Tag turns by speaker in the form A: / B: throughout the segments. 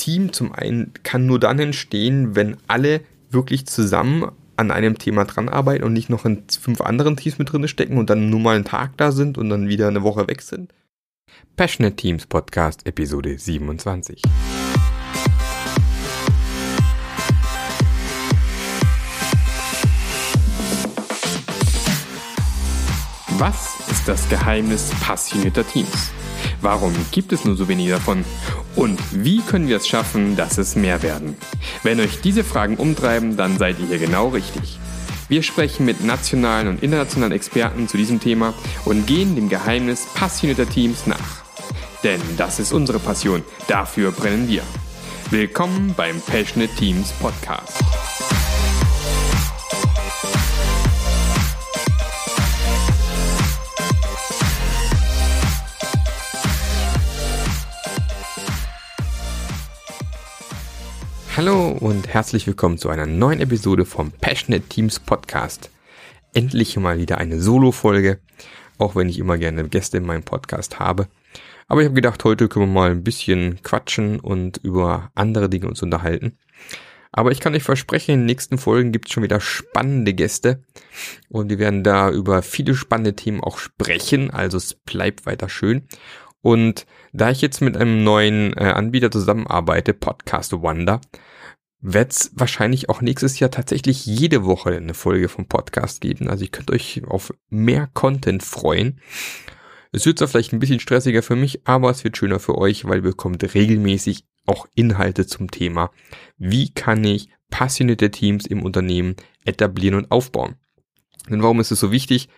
A: Team zum einen kann nur dann entstehen, wenn alle wirklich zusammen an einem Thema dran arbeiten und nicht noch in fünf anderen Teams mit drin stecken und dann nur mal einen Tag da sind und dann wieder eine Woche weg sind. Passionate Teams Podcast Episode 27. Was ist das Geheimnis passionierter Teams? Warum gibt es nur so wenige davon? Und wie können wir es schaffen, dass es mehr werden? Wenn euch diese Fragen umtreiben, dann seid ihr hier genau richtig. Wir sprechen mit nationalen und internationalen Experten zu diesem Thema und gehen dem Geheimnis passionierter Teams nach. Denn das ist unsere Passion, dafür brennen wir. Willkommen beim Passionate Teams Podcast. Hallo und herzlich willkommen zu einer neuen Episode vom Passionate Teams Podcast. Endlich mal wieder eine Solo-Folge, auch wenn ich immer gerne Gäste in meinem Podcast habe. Aber ich habe gedacht, heute können wir mal ein bisschen quatschen und über andere Dinge uns unterhalten. Aber ich kann euch versprechen, in den nächsten Folgen gibt es schon wieder spannende Gäste und wir werden da über viele spannende Themen auch sprechen, also es bleibt weiter schön. Und da ich jetzt mit einem neuen äh, Anbieter zusammenarbeite, Podcast Wonder, wird es wahrscheinlich auch nächstes Jahr tatsächlich jede Woche eine Folge vom Podcast geben. Also ich könnt euch auf mehr Content freuen. Es wird zwar vielleicht ein bisschen stressiger für mich, aber es wird schöner für euch, weil ihr bekommt regelmäßig auch Inhalte zum Thema. Wie kann ich passionierte Teams im Unternehmen etablieren und aufbauen? Denn warum ist es so wichtig?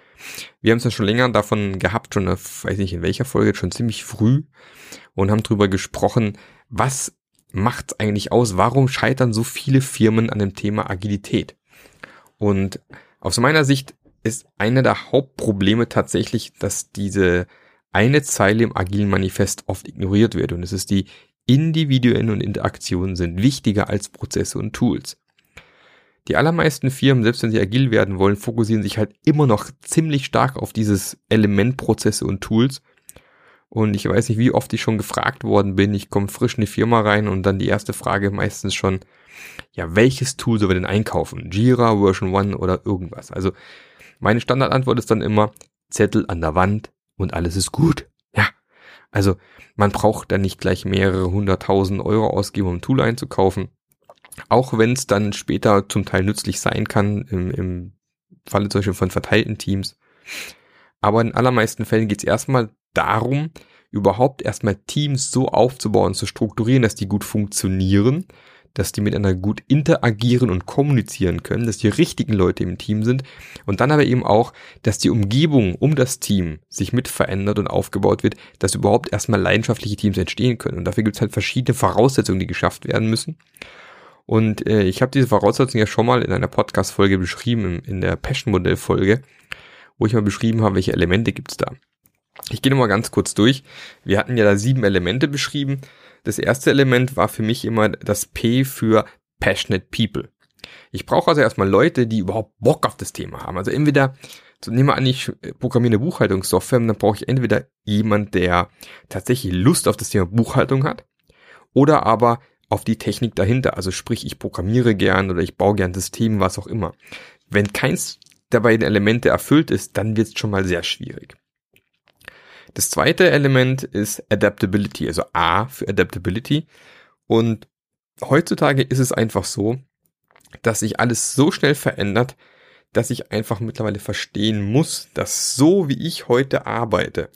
A: Wir haben es ja schon länger davon gehabt, schon, weiß nicht in welcher Folge, schon ziemlich früh und haben drüber gesprochen, was macht eigentlich aus? Warum scheitern so viele Firmen an dem Thema Agilität? Und aus meiner Sicht ist einer der Hauptprobleme tatsächlich, dass diese eine Zeile im agilen Manifest oft ignoriert wird und es ist die Individuen und Interaktionen sind wichtiger als Prozesse und Tools. Die allermeisten Firmen, selbst wenn sie agil werden wollen, fokussieren sich halt immer noch ziemlich stark auf dieses Element Prozesse und Tools und ich weiß nicht, wie oft ich schon gefragt worden bin. Ich komme frisch in die Firma rein und dann die erste Frage meistens schon, ja, welches Tool sollen wir denn einkaufen? Jira, Version 1 oder irgendwas? Also meine Standardantwort ist dann immer Zettel an der Wand und alles ist gut. Ja. Also man braucht dann nicht gleich mehrere hunderttausend Euro ausgeben, um ein Tool einzukaufen. Auch wenn es dann später zum Teil nützlich sein kann, im, im Falle zum Beispiel von verteilten Teams. Aber in allermeisten Fällen geht es erstmal darum, überhaupt erstmal Teams so aufzubauen, zu strukturieren, dass die gut funktionieren, dass die miteinander gut interagieren und kommunizieren können, dass die richtigen Leute im Team sind und dann aber eben auch, dass die Umgebung um das Team sich mit verändert und aufgebaut wird, dass überhaupt erstmal leidenschaftliche Teams entstehen können. Und dafür gibt es halt verschiedene Voraussetzungen, die geschafft werden müssen. Und äh, ich habe diese Voraussetzungen ja schon mal in einer Podcast-Folge beschrieben, in der Passion-Modell-Folge, wo ich mal beschrieben habe, welche Elemente gibt's da. Ich gehe nochmal ganz kurz durch. Wir hatten ja da sieben Elemente beschrieben. Das erste Element war für mich immer das P für Passionate People. Ich brauche also erstmal Leute, die überhaupt Bock auf das Thema haben. Also entweder, so nehmen wir an, ich programmiere eine Buchhaltungssoftware, dann brauche ich entweder jemand, der tatsächlich Lust auf das Thema Buchhaltung hat, oder aber auf die Technik dahinter. Also sprich, ich programmiere gern oder ich baue gern Systeme, was auch immer. Wenn keins der beiden Elemente erfüllt ist, dann wird es schon mal sehr schwierig. Das zweite Element ist Adaptability, also A für Adaptability. Und heutzutage ist es einfach so, dass sich alles so schnell verändert, dass ich einfach mittlerweile verstehen muss, dass so wie ich heute arbeite,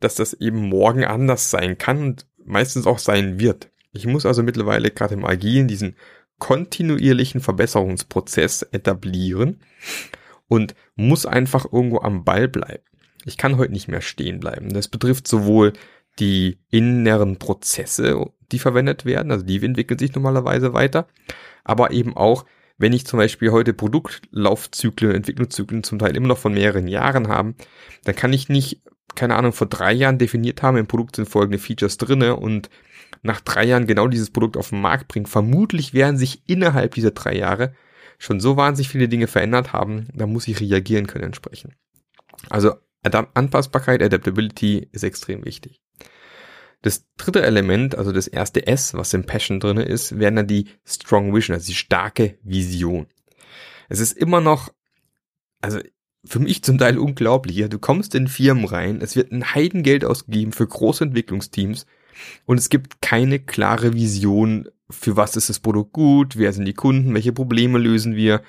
A: dass das eben morgen anders sein kann und meistens auch sein wird. Ich muss also mittlerweile gerade im Agilen diesen kontinuierlichen Verbesserungsprozess etablieren und muss einfach irgendwo am Ball bleiben. Ich kann heute nicht mehr stehen bleiben. Das betrifft sowohl die inneren Prozesse, die verwendet werden, also die entwickeln sich normalerweise weiter, aber eben auch, wenn ich zum Beispiel heute Produktlaufzyklen, Entwicklungszyklen zum Teil immer noch von mehreren Jahren haben, dann kann ich nicht, keine Ahnung, vor drei Jahren definiert haben, im Produkt sind folgende Features drinne und nach drei Jahren genau dieses Produkt auf den Markt bringen. Vermutlich werden sich innerhalb dieser drei Jahre schon so wahnsinnig viele Dinge verändert haben, da muss ich reagieren können entsprechend. Also Anpassbarkeit, Adaptability ist extrem wichtig. Das dritte Element, also das erste S, was im Passion drinne ist, wäre dann die Strong Vision, also die starke Vision. Es ist immer noch, also für mich zum Teil unglaublich. Ja, du kommst in Firmen rein, es wird ein Heidengeld ausgegeben für große Entwicklungsteams und es gibt keine klare Vision, für was ist das Produkt gut, wer sind die Kunden, welche Probleme lösen wir,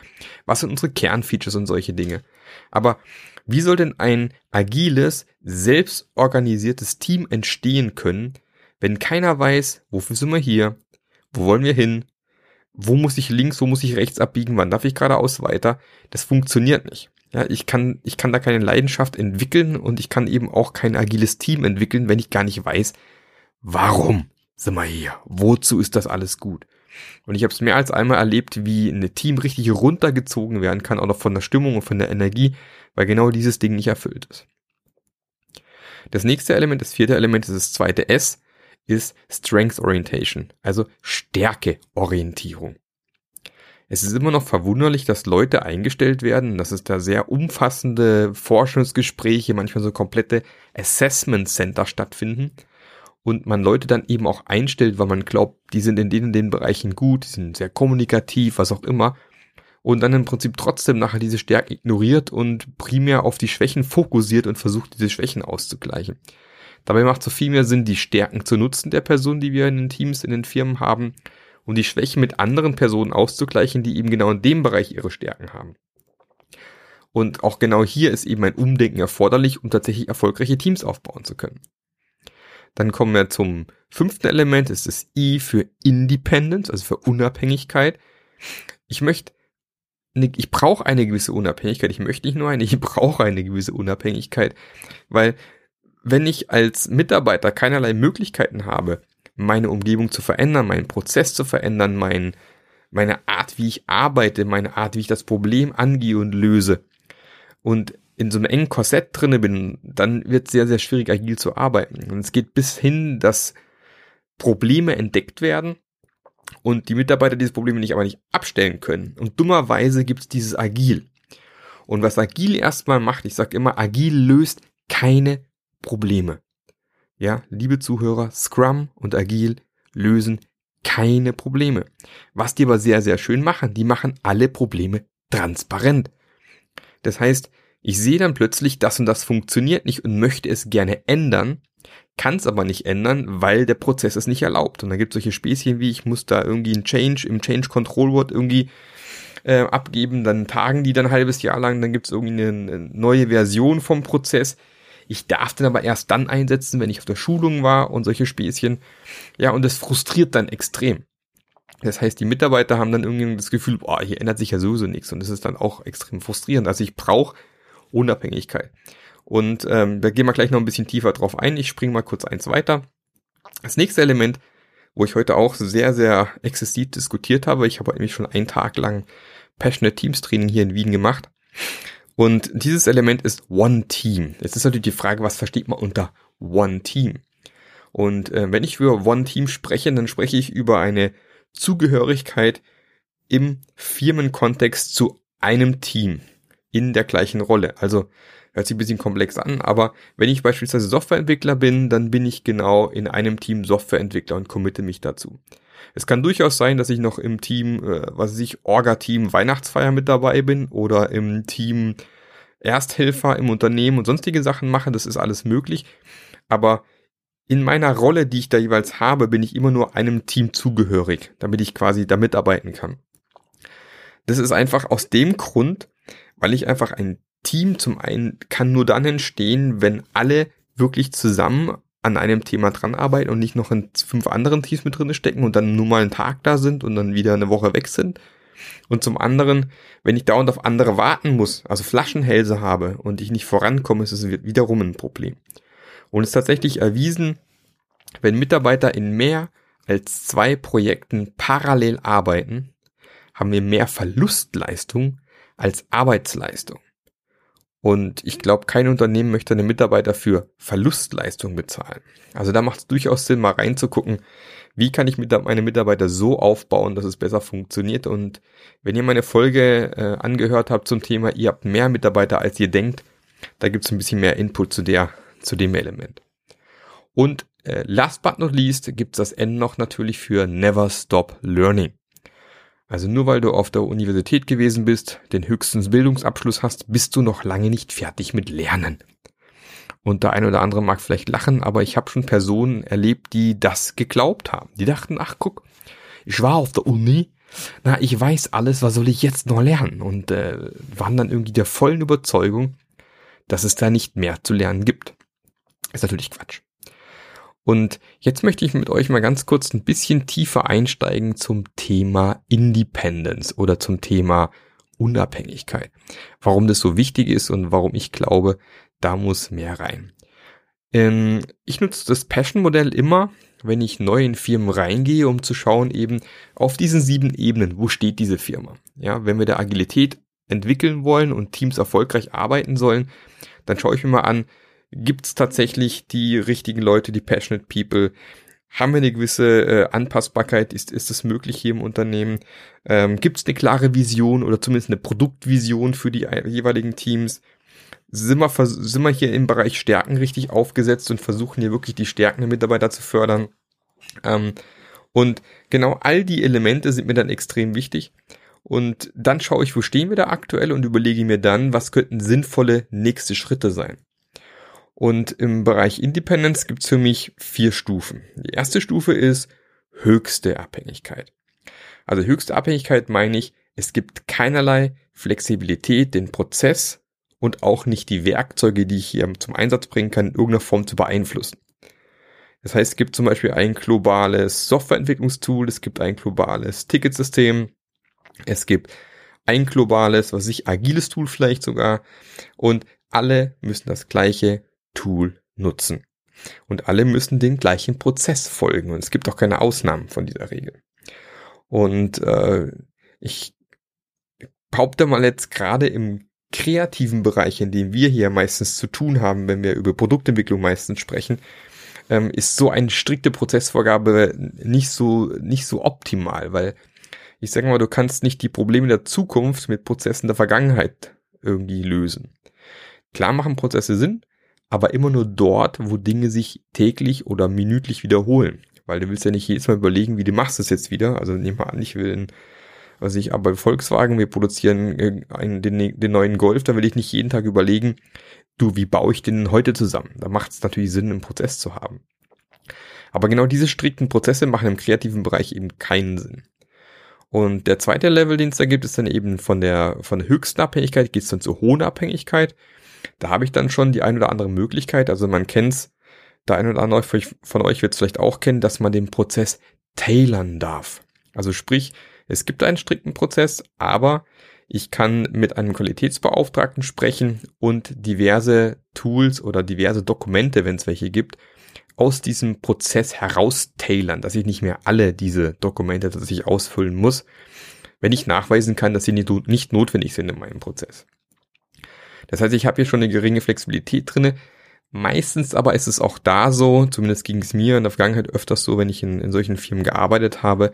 A: was sind unsere Kernfeatures und solche Dinge. Aber wie soll denn ein agiles, selbstorganisiertes Team entstehen können, wenn keiner weiß, wofür sind wir hier, wo wollen wir hin, wo muss ich links, wo muss ich rechts abbiegen, wann darf ich geradeaus weiter? Das funktioniert nicht. Ja, ich kann, ich kann da keine Leidenschaft entwickeln und ich kann eben auch kein agiles Team entwickeln, wenn ich gar nicht weiß, warum sind wir hier? Wozu ist das alles gut? Und ich habe es mehr als einmal erlebt, wie ein Team richtig runtergezogen werden kann, auch noch von der Stimmung und von der Energie, weil genau dieses Ding nicht erfüllt ist. Das nächste Element, das vierte Element, ist das zweite S, ist Strength Orientation, also Stärkeorientierung. Es ist immer noch verwunderlich, dass Leute eingestellt werden, dass es da sehr umfassende Forschungsgespräche, manchmal so komplette Assessment Center stattfinden und man Leute dann eben auch einstellt, weil man glaubt, die sind in den, in den Bereichen gut, die sind sehr kommunikativ, was auch immer und dann im Prinzip trotzdem nachher diese Stärken ignoriert und primär auf die Schwächen fokussiert und versucht, diese Schwächen auszugleichen. Dabei macht es so viel mehr Sinn, die Stärken zu nutzen der Person, die wir in den Teams, in den Firmen haben und die Schwächen mit anderen Personen auszugleichen, die eben genau in dem Bereich ihre Stärken haben. Und auch genau hier ist eben ein Umdenken erforderlich, um tatsächlich erfolgreiche Teams aufbauen zu können. Dann kommen wir zum fünften Element, das ist das I für Independence, also für Unabhängigkeit. Ich möchte ich brauche eine gewisse Unabhängigkeit. Ich möchte nicht nur eine, ich brauche eine gewisse Unabhängigkeit, weil wenn ich als Mitarbeiter keinerlei Möglichkeiten habe, meine Umgebung zu verändern, meinen Prozess zu verändern, mein, meine Art, wie ich arbeite, meine Art, wie ich das Problem angehe und löse und in so einem engen Korsett drinne bin, dann wird es sehr, sehr schwierig, agil zu arbeiten. Und es geht bis hin, dass Probleme entdeckt werden und die Mitarbeiter diese Probleme nicht aber nicht abstellen können. Und dummerweise gibt es dieses Agil. Und was Agil erstmal macht, ich sage immer, Agil löst keine Probleme. Ja, liebe Zuhörer, Scrum und Agil lösen keine Probleme. Was die aber sehr, sehr schön machen, die machen alle Probleme transparent. Das heißt, ich sehe dann plötzlich, das und das funktioniert nicht und möchte es gerne ändern kann es aber nicht ändern, weil der Prozess es nicht erlaubt. Und da gibt es solche Späßchen wie, ich muss da irgendwie ein Change im Change Control Word irgendwie äh, abgeben, dann tagen die dann ein halbes Jahr lang, dann gibt es irgendwie eine, eine neue Version vom Prozess. Ich darf den aber erst dann einsetzen, wenn ich auf der Schulung war und solche Späßchen. Ja, und das frustriert dann extrem. Das heißt, die Mitarbeiter haben dann irgendwie das Gefühl, boah, hier ändert sich ja sowieso nichts und das ist dann auch extrem frustrierend. Also ich brauche Unabhängigkeit. Und ähm, da gehen wir gleich noch ein bisschen tiefer drauf ein. Ich springe mal kurz eins weiter. Das nächste Element, wo ich heute auch sehr, sehr exzessiv diskutiert habe, ich habe nämlich schon einen Tag lang Passionate Teams Training hier in Wien gemacht. Und dieses Element ist One Team. Jetzt ist natürlich die Frage, was versteht man unter One Team? Und äh, wenn ich für One Team spreche, dann spreche ich über eine Zugehörigkeit im Firmenkontext zu einem Team in der gleichen Rolle. Also Hört sich ein bisschen komplex an, aber wenn ich beispielsweise Softwareentwickler bin, dann bin ich genau in einem Team Softwareentwickler und committe mich dazu. Es kann durchaus sein, dass ich noch im Team, äh, was weiß ich, Orga-Team Weihnachtsfeier mit dabei bin oder im Team Ersthelfer im Unternehmen und sonstige Sachen mache. Das ist alles möglich. Aber in meiner Rolle, die ich da jeweils habe, bin ich immer nur einem Team zugehörig, damit ich quasi da mitarbeiten kann. Das ist einfach aus dem Grund, weil ich einfach ein Team zum einen kann nur dann entstehen, wenn alle wirklich zusammen an einem Thema dran arbeiten und nicht noch in fünf anderen Teams mit drin stecken und dann nur mal einen Tag da sind und dann wieder eine Woche weg sind. Und zum anderen, wenn ich dauernd auf andere warten muss, also Flaschenhälse habe und ich nicht vorankomme, ist es wiederum ein Problem. Und es ist tatsächlich erwiesen, wenn Mitarbeiter in mehr als zwei Projekten parallel arbeiten, haben wir mehr Verlustleistung als Arbeitsleistung. Und ich glaube, kein Unternehmen möchte einen Mitarbeiter für Verlustleistung bezahlen. Also da macht es durchaus Sinn, mal reinzugucken, wie kann ich meine Mitarbeiter so aufbauen, dass es besser funktioniert. Und wenn ihr meine Folge äh, angehört habt zum Thema, ihr habt mehr Mitarbeiter als ihr denkt, da gibt es ein bisschen mehr Input zu der, zu dem Element. Und äh, last but not least gibt's das N noch natürlich für Never Stop Learning. Also nur weil du auf der Universität gewesen bist, den höchsten Bildungsabschluss hast, bist du noch lange nicht fertig mit Lernen. Und der eine oder andere mag vielleicht lachen, aber ich habe schon Personen erlebt, die das geglaubt haben. Die dachten, ach guck, ich war auf der Uni, na, ich weiß alles, was soll ich jetzt noch lernen? Und äh, waren dann irgendwie der vollen Überzeugung, dass es da nicht mehr zu lernen gibt. Ist natürlich Quatsch. Und jetzt möchte ich mit euch mal ganz kurz ein bisschen tiefer einsteigen zum Thema Independence oder zum Thema Unabhängigkeit. Warum das so wichtig ist und warum ich glaube, da muss mehr rein. Ähm, ich nutze das Passion-Modell immer, wenn ich neu in Firmen reingehe, um zu schauen eben auf diesen sieben Ebenen, wo steht diese Firma. Ja, wenn wir da Agilität entwickeln wollen und Teams erfolgreich arbeiten sollen, dann schaue ich mir mal an, Gibt es tatsächlich die richtigen Leute, die passionate people? Haben wir eine gewisse äh, Anpassbarkeit? Ist, ist das möglich hier im Unternehmen? Ähm, Gibt es eine klare Vision oder zumindest eine Produktvision für die jeweiligen Teams? Sind wir, sind wir hier im Bereich Stärken richtig aufgesetzt und versuchen hier wirklich die Stärken der Mitarbeiter zu fördern? Ähm, und genau all die Elemente sind mir dann extrem wichtig. Und dann schaue ich, wo stehen wir da aktuell und überlege mir dann, was könnten sinnvolle nächste Schritte sein. Und im Bereich Independence gibt's für mich vier Stufen. Die erste Stufe ist höchste Abhängigkeit. Also höchste Abhängigkeit meine ich, es gibt keinerlei Flexibilität, den Prozess und auch nicht die Werkzeuge, die ich hier zum Einsatz bringen kann, in irgendeiner Form zu beeinflussen. Das heißt, es gibt zum Beispiel ein globales Softwareentwicklungstool, es gibt ein globales Ticketsystem, es gibt ein globales, was ich, agiles Tool vielleicht sogar und alle müssen das gleiche Tool nutzen. Und alle müssen den gleichen Prozess folgen. Und es gibt auch keine Ausnahmen von dieser Regel. Und äh, ich behaupte mal jetzt gerade im kreativen Bereich, in dem wir hier meistens zu tun haben, wenn wir über Produktentwicklung meistens sprechen, ähm, ist so eine strikte Prozessvorgabe nicht so, nicht so optimal, weil ich sage mal, du kannst nicht die Probleme der Zukunft mit Prozessen der Vergangenheit irgendwie lösen. Klar machen Prozesse Sinn, aber immer nur dort, wo Dinge sich täglich oder minütlich wiederholen. Weil du willst ja nicht jedes Mal überlegen, wie du machst es jetzt wieder. Also nehmen wir an, ich will, ein, was ich, aber bei Volkswagen, wir produzieren äh, einen, den, den neuen Golf, da will ich nicht jeden Tag überlegen, du, wie baue ich den heute zusammen? Da macht es natürlich Sinn, einen Prozess zu haben. Aber genau diese strikten Prozesse machen im kreativen Bereich eben keinen Sinn. Und der zweite Level, den es da gibt, ist dann eben von der, von der höchsten Abhängigkeit geht es dann zur hohen Abhängigkeit. Da habe ich dann schon die ein oder andere Möglichkeit. Also man kennt's, der ein oder andere von euch wird es vielleicht auch kennen, dass man den Prozess tailern darf. Also sprich, es gibt einen strikten Prozess, aber ich kann mit einem Qualitätsbeauftragten sprechen und diverse Tools oder diverse Dokumente, wenn es welche gibt, aus diesem Prozess heraus tailern, dass ich nicht mehr alle diese Dokumente tatsächlich ausfüllen muss, wenn ich nachweisen kann, dass sie nicht notwendig sind in meinem Prozess. Das heißt, ich habe hier schon eine geringe Flexibilität drinne. Meistens aber ist es auch da so, zumindest ging es mir in der Vergangenheit öfters so, wenn ich in, in solchen Firmen gearbeitet habe,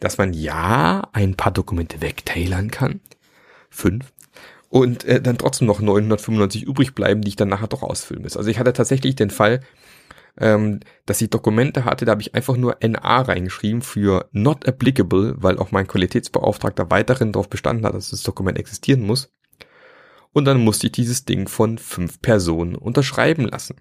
A: dass man ja ein paar Dokumente wegtailern kann. Fünf. Und äh, dann trotzdem noch 995 übrig bleiben, die ich dann nachher doch ausfüllen muss. Also ich hatte tatsächlich den Fall, ähm, dass ich Dokumente hatte, da habe ich einfach nur NA reingeschrieben für not applicable, weil auch mein Qualitätsbeauftragter weiterhin darauf bestanden hat, dass das Dokument existieren muss und dann musste ich dieses Ding von fünf Personen unterschreiben lassen.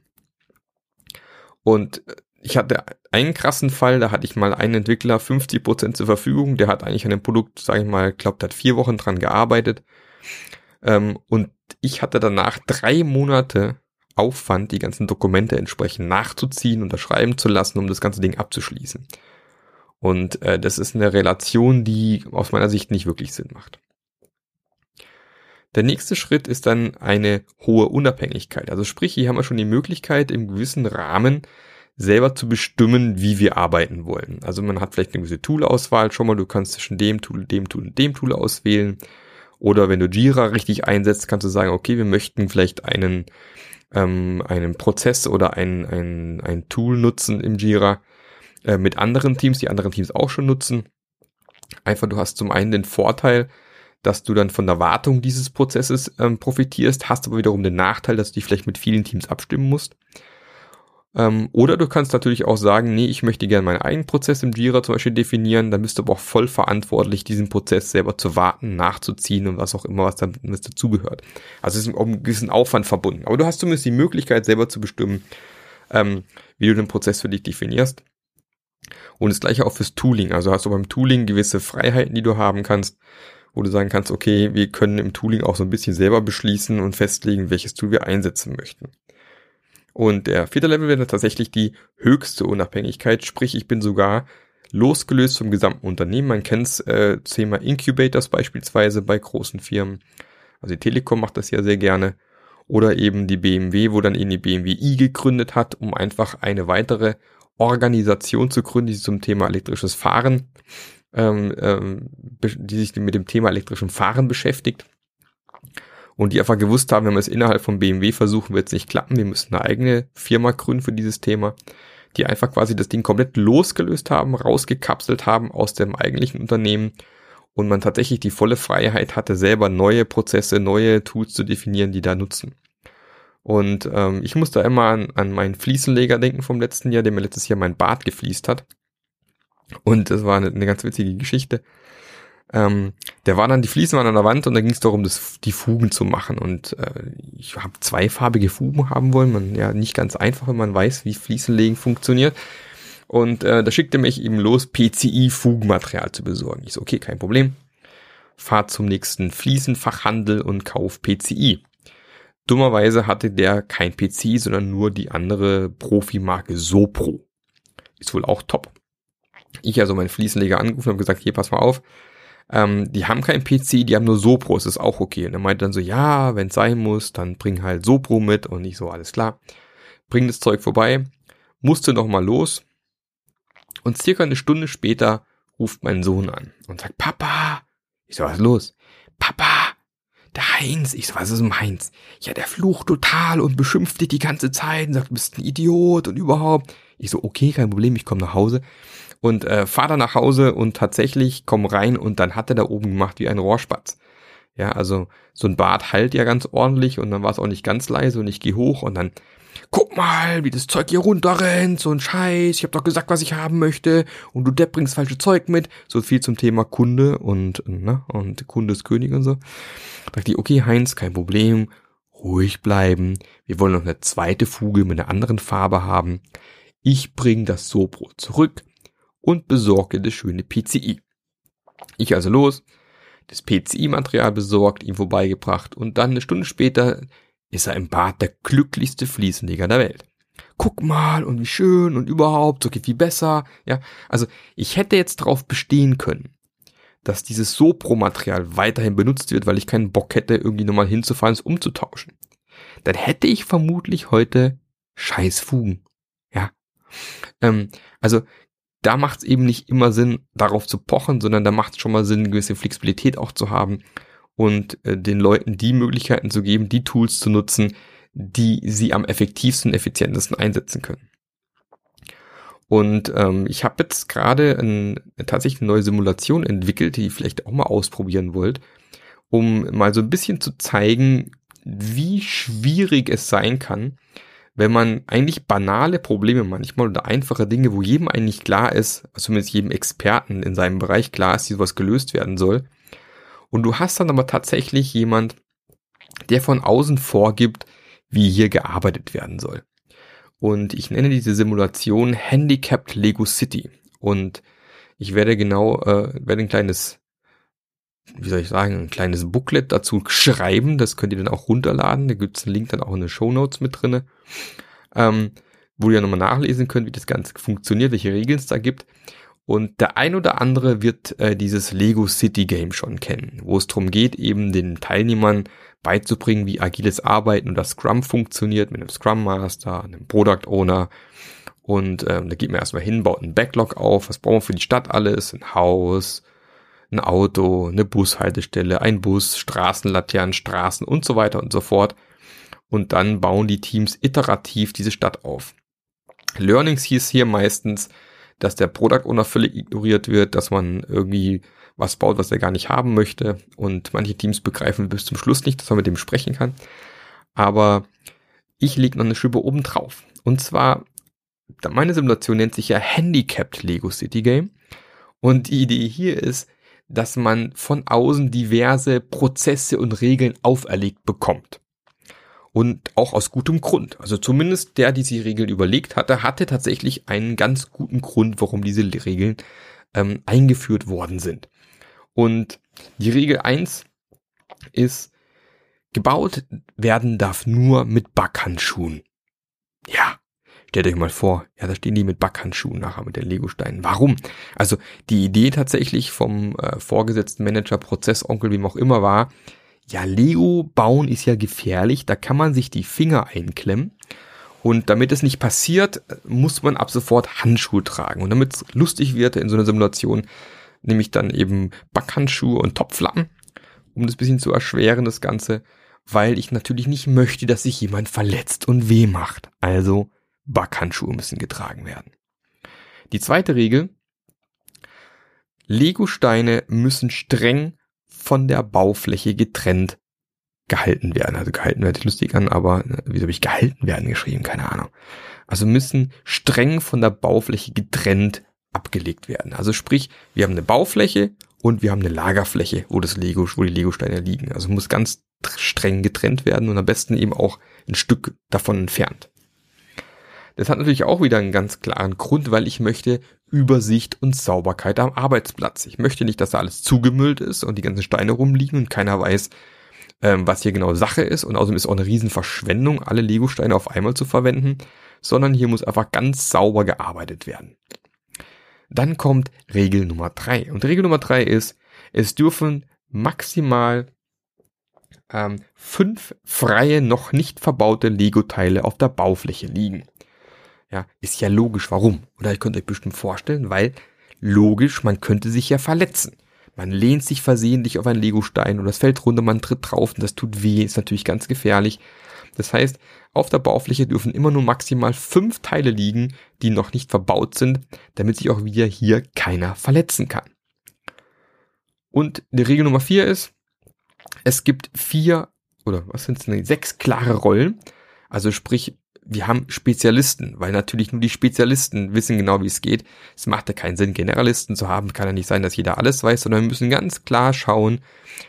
A: Und äh, ich hatte einen krassen Fall, da hatte ich mal einen Entwickler 50 Prozent zur Verfügung, der hat eigentlich an dem Produkt, sage ich mal, glaubt, hat vier Wochen dran gearbeitet. Ähm, und ich hatte danach drei Monate Aufwand, die ganzen Dokumente entsprechend nachzuziehen, unterschreiben zu lassen, um das ganze Ding abzuschließen. Und äh, das ist eine Relation, die aus meiner Sicht nicht wirklich Sinn macht. Der nächste Schritt ist dann eine hohe Unabhängigkeit. Also sprich, hier haben wir schon die Möglichkeit, im gewissen Rahmen selber zu bestimmen, wie wir arbeiten wollen. Also man hat vielleicht eine gewisse Tool-Auswahl schon mal, du kannst zwischen dem Tool, dem Tool und dem Tool auswählen. Oder wenn du Jira richtig einsetzt, kannst du sagen, okay, wir möchten vielleicht einen, ähm, einen Prozess oder ein, ein, ein Tool nutzen im Jira äh, mit anderen Teams, die anderen Teams auch schon nutzen. Einfach, du hast zum einen den Vorteil, dass du dann von der Wartung dieses Prozesses ähm, profitierst, hast aber wiederum den Nachteil, dass du dich vielleicht mit vielen Teams abstimmen musst. Ähm, oder du kannst natürlich auch sagen, nee, ich möchte gerne meinen eigenen Prozess im Jira zum Beispiel definieren, dann bist du aber auch voll verantwortlich, diesen Prozess selber zu warten, nachzuziehen und was auch immer, was, da, was dazugehört. Also es ist auch ein gewissen Aufwand verbunden. Aber du hast zumindest die Möglichkeit, selber zu bestimmen, ähm, wie du den Prozess für dich definierst. Und das gleiche auch fürs Tooling. Also hast du beim Tooling gewisse Freiheiten, die du haben kannst, wo du sagen kannst, okay, wir können im Tooling auch so ein bisschen selber beschließen und festlegen, welches Tool wir einsetzen möchten. Und der vierte Level wäre tatsächlich die höchste Unabhängigkeit, sprich ich bin sogar losgelöst vom gesamten Unternehmen. Man kennt äh, Thema Incubators beispielsweise bei großen Firmen. Also die Telekom macht das ja sehr gerne. Oder eben die BMW, wo dann eben die BMW i gegründet hat, um einfach eine weitere Organisation zu gründen, die zum Thema elektrisches Fahren, ähm, ähm, die sich mit dem Thema elektrischen Fahren beschäftigt und die einfach gewusst haben, wenn wir es innerhalb von BMW versuchen, wird es nicht klappen. Wir müssen eine eigene Firma gründen für dieses Thema, die einfach quasi das Ding komplett losgelöst haben, rausgekapselt haben aus dem eigentlichen Unternehmen und man tatsächlich die volle Freiheit hatte, selber neue Prozesse, neue Tools zu definieren, die da nutzen. Und ähm, ich muss da immer an, an meinen Fliesenleger denken vom letzten Jahr, der mir letztes Jahr mein Bad gefliest hat. Und das war eine, eine ganz witzige Geschichte. Ähm, der war dann, die Fliesen waren an der Wand und da ging es darum, das, die Fugen zu machen. Und äh, ich habe zweifarbige Fugen haben wollen. Man ja nicht ganz einfach, wenn man weiß, wie Fliesenlegen funktioniert. Und äh, da schickte mich eben los, PCI-Fugenmaterial zu besorgen. Ich so, okay, kein Problem. Fahr zum nächsten Fliesenfachhandel und kauf PCI. Dummerweise hatte der kein PCI, sondern nur die andere Profimarke Sopro. Ist wohl auch top. Ich also meinen Fliesenleger angerufen und habe gesagt, hier, pass mal auf, ähm, die haben kein PC, die haben nur Sopro, es ist auch okay. Und er meinte dann so, ja, wenn es sein muss, dann bring halt Sopro mit und nicht so, alles klar. Bring das Zeug vorbei, musste noch mal los. Und circa eine Stunde später ruft mein Sohn an und sagt, Papa, ich so, was ist los? Der Heinz. Ich so, was ist mit Heinz? Ja, der flucht total und beschimpft dich die ganze Zeit und sagt, du bist ein Idiot und überhaupt. Ich so, okay, kein Problem, ich komme nach Hause und äh, fahr dann nach Hause und tatsächlich komm rein und dann hat er da oben gemacht wie ein Rohrspatz. Ja, also so ein Bad heilt ja ganz ordentlich und dann war es auch nicht ganz leise und ich gehe hoch und dann guck mal, wie das Zeug hier runterrennt, so ein Scheiß, ich hab doch gesagt, was ich haben möchte und du Depp bringst falsche Zeug mit. So viel zum Thema Kunde und, ne, und Kunde ist König und so. Dachte ich, okay, Heinz, kein Problem, ruhig bleiben. Wir wollen noch eine zweite Fuge mit einer anderen Farbe haben. Ich bring das Sopro zurück und besorge das schöne PCI. Ich also los, das PCI-Material besorgt, ihm vorbeigebracht und dann eine Stunde später ist er im Bad der glücklichste Fliesenleger der Welt. Guck mal und wie schön und überhaupt, so geht viel besser. Ja, also ich hätte jetzt darauf bestehen können, dass dieses Sopro-Material weiterhin benutzt wird, weil ich keinen Bock hätte, irgendwie nochmal hinzufahren, es umzutauschen. Dann hätte ich vermutlich heute Scheißfugen. Ja. Ähm, also da macht es eben nicht immer Sinn, darauf zu pochen, sondern da macht es schon mal Sinn, eine gewisse Flexibilität auch zu haben und äh, den Leuten die Möglichkeiten zu geben, die Tools zu nutzen, die sie am effektivsten, effizientesten einsetzen können. Und ähm, ich habe jetzt gerade ein, tatsächlich eine neue Simulation entwickelt, die ihr vielleicht auch mal ausprobieren wollt, um mal so ein bisschen zu zeigen, wie schwierig es sein kann, wenn man eigentlich banale Probleme manchmal oder einfache Dinge, wo jedem eigentlich klar ist, zumindest jedem Experten in seinem Bereich klar ist, wie sowas gelöst werden soll. Und du hast dann aber tatsächlich jemand, der von außen vorgibt, wie hier gearbeitet werden soll. Und ich nenne diese Simulation Handicapped Lego City. Und ich werde genau, äh, werde ein kleines wie soll ich sagen, ein kleines Booklet dazu schreiben. Das könnt ihr dann auch runterladen. Da gibt's einen Link dann auch in den Show Notes mit drinne, ähm, wo ihr nochmal nachlesen könnt, wie das Ganze funktioniert, welche Regeln es da gibt. Und der ein oder andere wird äh, dieses Lego City Game schon kennen, wo es darum geht, eben den Teilnehmern beizubringen, wie agiles Arbeiten das Scrum funktioniert mit einem Scrum Master, einem Product Owner. Und ähm, da geht man erstmal hin, baut einen Backlog auf, was brauchen wir für die Stadt alles, ein Haus, ein Auto, eine Bushaltestelle, ein Bus, Straßenlaternen, Straßen und so weiter und so fort. Und dann bauen die Teams iterativ diese Stadt auf. Learnings hieß hier meistens, dass der Product Owner völlig ignoriert wird, dass man irgendwie was baut, was er gar nicht haben möchte. Und manche Teams begreifen bis zum Schluss nicht, dass man mit dem sprechen kann. Aber ich lege noch eine Schippe oben drauf. Und zwar meine Simulation nennt sich ja Handicapped Lego City Game. Und die Idee hier ist, dass man von außen diverse Prozesse und Regeln auferlegt bekommt. Und auch aus gutem Grund. Also zumindest der, die sich Regeln überlegt hatte, hatte tatsächlich einen ganz guten Grund, warum diese Regeln ähm, eingeführt worden sind. Und die Regel 1 ist, gebaut werden darf nur mit Backhandschuhen. Ja, stellt euch mal vor, ja, da stehen die mit Backhandschuhen nachher mit den Legosteinen. Warum? Also die Idee tatsächlich vom äh, vorgesetzten Manager, Prozessonkel, wie auch immer war, ja, Lego bauen ist ja gefährlich, da kann man sich die Finger einklemmen. Und damit es nicht passiert, muss man ab sofort Handschuhe tragen. Und damit es lustig wird in so einer Simulation, nehme ich dann eben Backhandschuhe und Topflappen, um das bisschen zu erschweren, das Ganze, weil ich natürlich nicht möchte, dass sich jemand verletzt und weh macht. Also Backhandschuhe müssen getragen werden. Die zweite Regel, Lego-Steine müssen streng von der Baufläche getrennt gehalten werden. Also gehalten hört sich lustig an, aber ne, wieso habe ich gehalten werden geschrieben? Keine Ahnung. Also müssen streng von der Baufläche getrennt abgelegt werden. Also sprich, wir haben eine Baufläche und wir haben eine Lagerfläche, wo das Lego, wo die Lego-Steine liegen. Also muss ganz streng getrennt werden und am besten eben auch ein Stück davon entfernt. Das hat natürlich auch wieder einen ganz klaren Grund, weil ich möchte Übersicht und Sauberkeit am Arbeitsplatz. Ich möchte nicht, dass da alles zugemüllt ist und die ganzen Steine rumliegen und keiner weiß, ähm, was hier genau Sache ist. Und außerdem ist auch eine Riesenverschwendung, alle Lego-Steine auf einmal zu verwenden, sondern hier muss einfach ganz sauber gearbeitet werden. Dann kommt Regel Nummer drei Und Regel Nummer drei ist, es dürfen maximal ähm, fünf freie, noch nicht verbaute Lego-Teile auf der Baufläche liegen. Ja, ist ja logisch. Warum? Oder ihr könnt euch bestimmt vorstellen, weil logisch, man könnte sich ja verletzen. Man lehnt sich versehentlich auf einen Legostein oder es fällt runter, man tritt drauf und das tut weh, ist natürlich ganz gefährlich. Das heißt, auf der Baufläche dürfen immer nur maximal fünf Teile liegen, die noch nicht verbaut sind, damit sich auch wieder hier keiner verletzen kann. Und die Regel Nummer vier ist, es gibt vier oder was sind es, sechs klare Rollen. Also sprich, wir haben Spezialisten, weil natürlich nur die Spezialisten wissen genau, wie es geht. Es macht ja keinen Sinn, Generalisten zu haben. Kann ja nicht sein, dass jeder alles weiß, sondern wir müssen ganz klar schauen,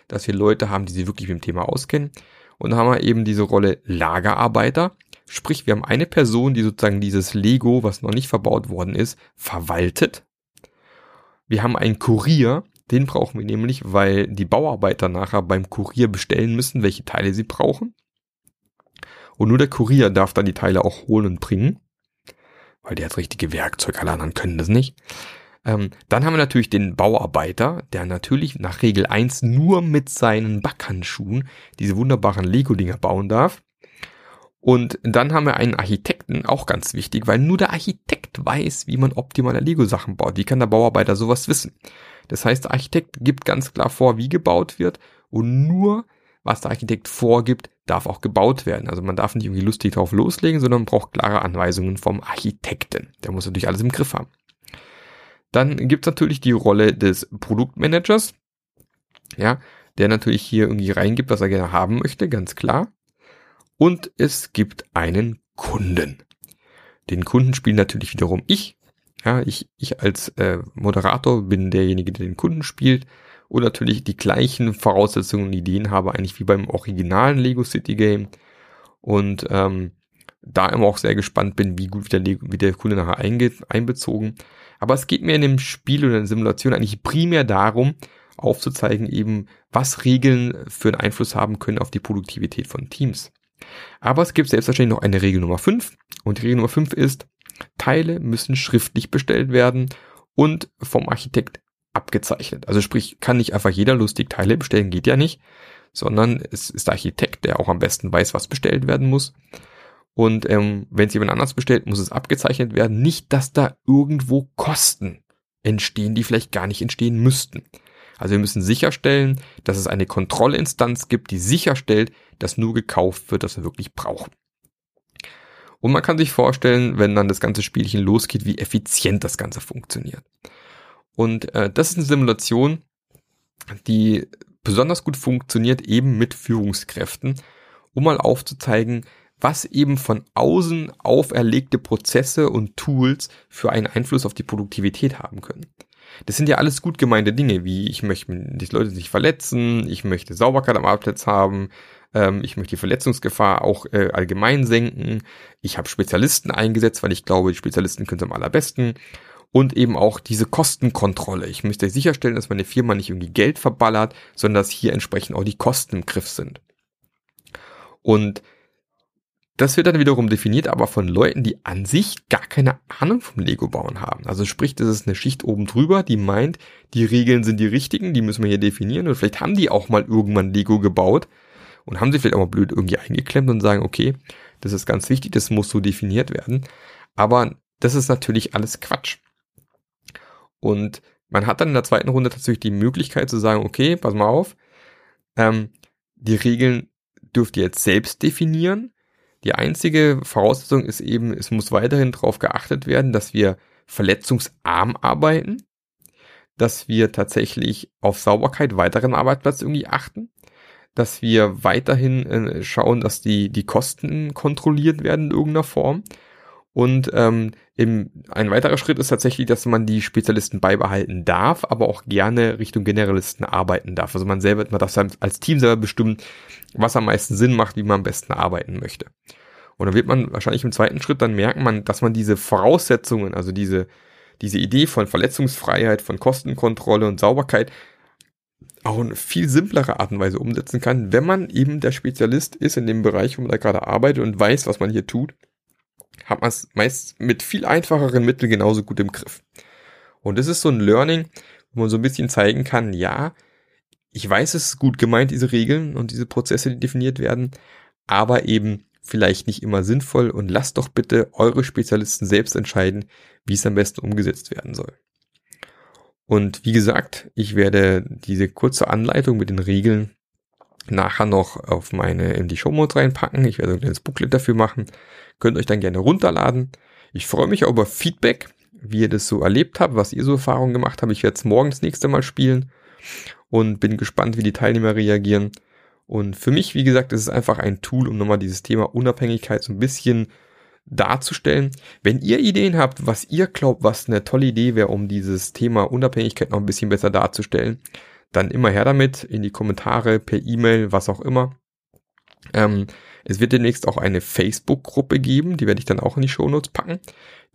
A: dass wir Leute haben, die sich wirklich mit dem Thema auskennen. Und dann haben wir eben diese Rolle Lagerarbeiter. Sprich, wir haben eine Person, die sozusagen dieses Lego, was noch nicht verbaut worden ist, verwaltet. Wir haben einen Kurier, den brauchen wir nämlich, weil die Bauarbeiter nachher beim Kurier bestellen müssen, welche Teile sie brauchen. Und nur der Kurier darf dann die Teile auch holen und bringen, weil der hat richtige Werkzeug, alle anderen können das nicht. Ähm, dann haben wir natürlich den Bauarbeiter, der natürlich nach Regel 1 nur mit seinen Backhandschuhen diese wunderbaren Lego-Dinger bauen darf. Und dann haben wir einen Architekten, auch ganz wichtig, weil nur der Architekt weiß, wie man optimale Lego-Sachen baut. Wie kann der Bauarbeiter sowas wissen? Das heißt, der Architekt gibt ganz klar vor, wie gebaut wird und nur was der Architekt vorgibt, darf auch gebaut werden. Also man darf nicht irgendwie lustig drauf loslegen, sondern man braucht klare Anweisungen vom Architekten. Der muss natürlich alles im Griff haben. Dann gibt es natürlich die Rolle des Produktmanagers, ja, der natürlich hier irgendwie reingibt, was er gerne haben möchte, ganz klar. Und es gibt einen Kunden. Den Kunden spielen natürlich wiederum ich. Ja, ich, ich als äh, Moderator bin derjenige, der den Kunden spielt und natürlich die gleichen Voraussetzungen und Ideen habe, eigentlich wie beim originalen Lego City Game. Und ähm, da immer auch sehr gespannt bin, wie gut der, Lego, wie der Kunde nachher eingeht, einbezogen. Aber es geht mir in dem Spiel oder in der Simulation eigentlich primär darum, aufzuzeigen eben, was Regeln für einen Einfluss haben können auf die Produktivität von Teams. Aber es gibt selbstverständlich noch eine Regel Nummer 5 und die Regel Nummer 5 ist, Teile müssen schriftlich bestellt werden und vom Architekt abgezeichnet. Also sprich, kann nicht einfach jeder lustig Teile bestellen, geht ja nicht, sondern es ist der Architekt, der auch am besten weiß, was bestellt werden muss. Und ähm, wenn es jemand anders bestellt, muss es abgezeichnet werden. Nicht, dass da irgendwo Kosten entstehen, die vielleicht gar nicht entstehen müssten. Also wir müssen sicherstellen, dass es eine Kontrollinstanz gibt, die sicherstellt, dass nur gekauft wird, was wir wirklich brauchen. Und man kann sich vorstellen, wenn dann das ganze Spielchen losgeht, wie effizient das Ganze funktioniert. Und äh, das ist eine Simulation, die besonders gut funktioniert eben mit Führungskräften, um mal aufzuzeigen, was eben von außen auferlegte Prozesse und Tools für einen Einfluss auf die Produktivität haben können. Das sind ja alles gut gemeinte Dinge, wie ich möchte die Leute sich verletzen, ich möchte Sauberkeit am Arbeitsplatz haben, ähm, ich möchte die Verletzungsgefahr auch äh, allgemein senken, ich habe Spezialisten eingesetzt, weil ich glaube, die Spezialisten können es am allerbesten und eben auch diese Kostenkontrolle. Ich möchte sicherstellen, dass meine Firma nicht irgendwie Geld verballert, sondern dass hier entsprechend auch die Kosten im Griff sind. Und das wird dann wiederum definiert, aber von Leuten, die an sich gar keine Ahnung vom Lego bauen haben. Also sprich, das ist eine Schicht oben drüber, die meint, die Regeln sind die richtigen, die müssen wir hier definieren. Und vielleicht haben die auch mal irgendwann Lego gebaut und haben sie vielleicht auch mal blöd irgendwie eingeklemmt und sagen, okay, das ist ganz wichtig, das muss so definiert werden. Aber das ist natürlich alles Quatsch. Und man hat dann in der zweiten Runde tatsächlich die Möglichkeit zu sagen, okay, pass mal auf, ähm, die Regeln dürft ihr jetzt selbst definieren. Die einzige Voraussetzung ist eben, es muss weiterhin darauf geachtet werden, dass wir verletzungsarm arbeiten, dass wir tatsächlich auf Sauberkeit weiteren Arbeitsplatz irgendwie achten, dass wir weiterhin äh, schauen, dass die, die Kosten kontrolliert werden in irgendeiner Form und ähm, eben ein weiterer Schritt ist tatsächlich, dass man die Spezialisten beibehalten darf, aber auch gerne Richtung Generalisten arbeiten darf. Also man selber, man darf als Team selber bestimmen, was am meisten Sinn macht, wie man am besten arbeiten möchte. Und dann wird man wahrscheinlich im zweiten Schritt dann merken, man, dass man diese Voraussetzungen, also diese, diese Idee von Verletzungsfreiheit, von Kostenkontrolle und Sauberkeit auch in viel simplere Art und Weise umsetzen kann, wenn man eben der Spezialist ist in dem Bereich, wo man da gerade arbeitet und weiß, was man hier tut hat man es meist mit viel einfacheren Mitteln genauso gut im Griff. Und das ist so ein Learning, wo man so ein bisschen zeigen kann, ja, ich weiß, es ist gut gemeint, diese Regeln und diese Prozesse, die definiert werden, aber eben vielleicht nicht immer sinnvoll und lasst doch bitte eure Spezialisten selbst entscheiden, wie es am besten umgesetzt werden soll. Und wie gesagt, ich werde diese kurze Anleitung mit den Regeln nachher noch auf meine in die Show Notes reinpacken. Ich werde ein kleines Booklet dafür machen. Könnt euch dann gerne runterladen. Ich freue mich auch über Feedback, wie ihr das so erlebt habt, was ihr so Erfahrungen gemacht habt. Ich werde es morgen das nächste Mal spielen und bin gespannt, wie die Teilnehmer reagieren. Und für mich, wie gesagt, ist es einfach ein Tool, um nochmal dieses Thema Unabhängigkeit so ein bisschen darzustellen. Wenn ihr Ideen habt, was ihr glaubt, was eine tolle Idee wäre, um dieses Thema Unabhängigkeit noch ein bisschen besser darzustellen, dann immer her damit in die Kommentare, per E-Mail, was auch immer. Ähm, es wird demnächst auch eine Facebook-Gruppe geben, die werde ich dann auch in die Shownotes packen.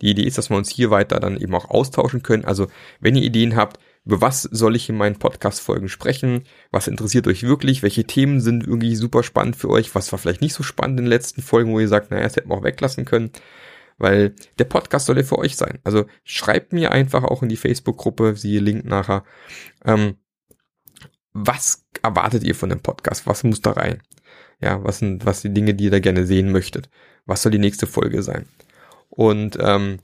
A: Die Idee ist, dass wir uns hier weiter dann eben auch austauschen können. Also, wenn ihr Ideen habt, über was soll ich in meinen Podcast-Folgen sprechen? Was interessiert euch wirklich? Welche Themen sind irgendwie super spannend für euch? Was war vielleicht nicht so spannend in den letzten Folgen, wo ihr sagt, naja, das hätten wir auch weglassen können? Weil der Podcast soll ja für euch sein. Also schreibt mir einfach auch in die Facebook-Gruppe, siehe Link nachher. Ähm, was erwartet ihr von dem Podcast? Was muss da rein? Ja, was sind, was die Dinge, die ihr da gerne sehen möchtet? Was soll die nächste Folge sein? Und ähm,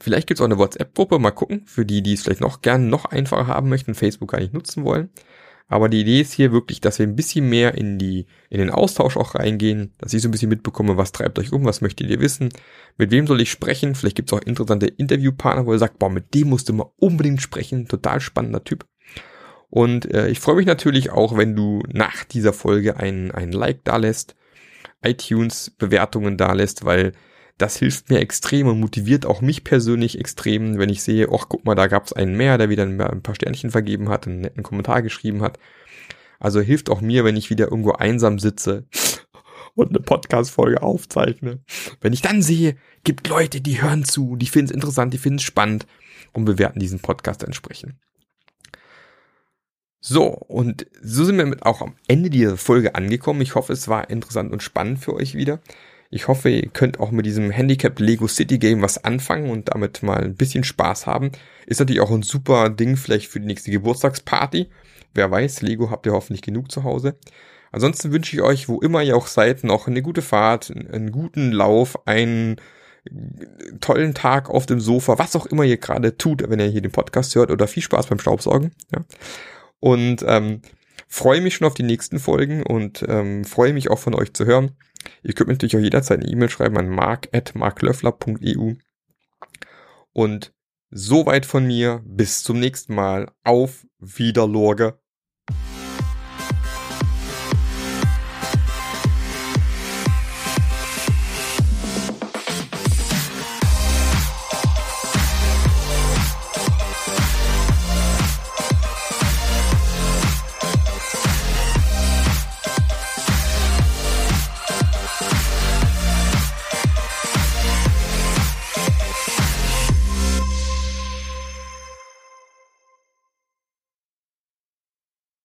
A: vielleicht gibt's auch eine WhatsApp-Gruppe, mal gucken, für die, die es vielleicht noch gern noch einfacher haben möchten, Facebook gar nicht nutzen wollen. Aber die Idee ist hier wirklich, dass wir ein bisschen mehr in die, in den Austausch auch reingehen, dass ich so ein bisschen mitbekomme, was treibt euch um, was möchtet ihr wissen, mit wem soll ich sprechen, vielleicht gibt's auch interessante Interviewpartner, wo ihr sagt, boah, mit dem musst du mal unbedingt sprechen, total spannender Typ. Und äh, ich freue mich natürlich auch, wenn du nach dieser Folge ein, ein Like da lässt, iTunes-Bewertungen da lässt, weil das hilft mir extrem und motiviert auch mich persönlich extrem, wenn ich sehe, ach guck mal, da gab es einen mehr, der wieder ein paar Sternchen vergeben hat, einen netten Kommentar geschrieben hat. Also hilft auch mir, wenn ich wieder irgendwo einsam sitze und eine Podcast-Folge aufzeichne. Wenn ich dann sehe, gibt Leute, die hören zu, die finden es interessant, die finden es spannend und bewerten diesen Podcast entsprechend. So, und so sind wir mit auch am Ende dieser Folge angekommen. Ich hoffe, es war interessant und spannend für euch wieder. Ich hoffe, ihr könnt auch mit diesem Handicap Lego City Game was anfangen und damit mal ein bisschen Spaß haben. Ist natürlich auch ein super Ding vielleicht für die nächste Geburtstagsparty. Wer weiß, Lego habt ihr hoffentlich genug zu Hause. Ansonsten wünsche ich euch, wo immer ihr auch seid, noch eine gute Fahrt, einen guten Lauf, einen tollen Tag auf dem Sofa, was auch immer ihr gerade tut, wenn ihr hier den Podcast hört oder viel Spaß beim Staubsaugen. Ja. Und ähm, freue mich schon auf die nächsten Folgen und ähm, freue mich auch von euch zu hören. Ihr könnt mir natürlich auch jederzeit eine E-Mail schreiben an mark.marklöffler.eu. Und soweit von mir. Bis zum nächsten Mal. Auf Wiederlorge.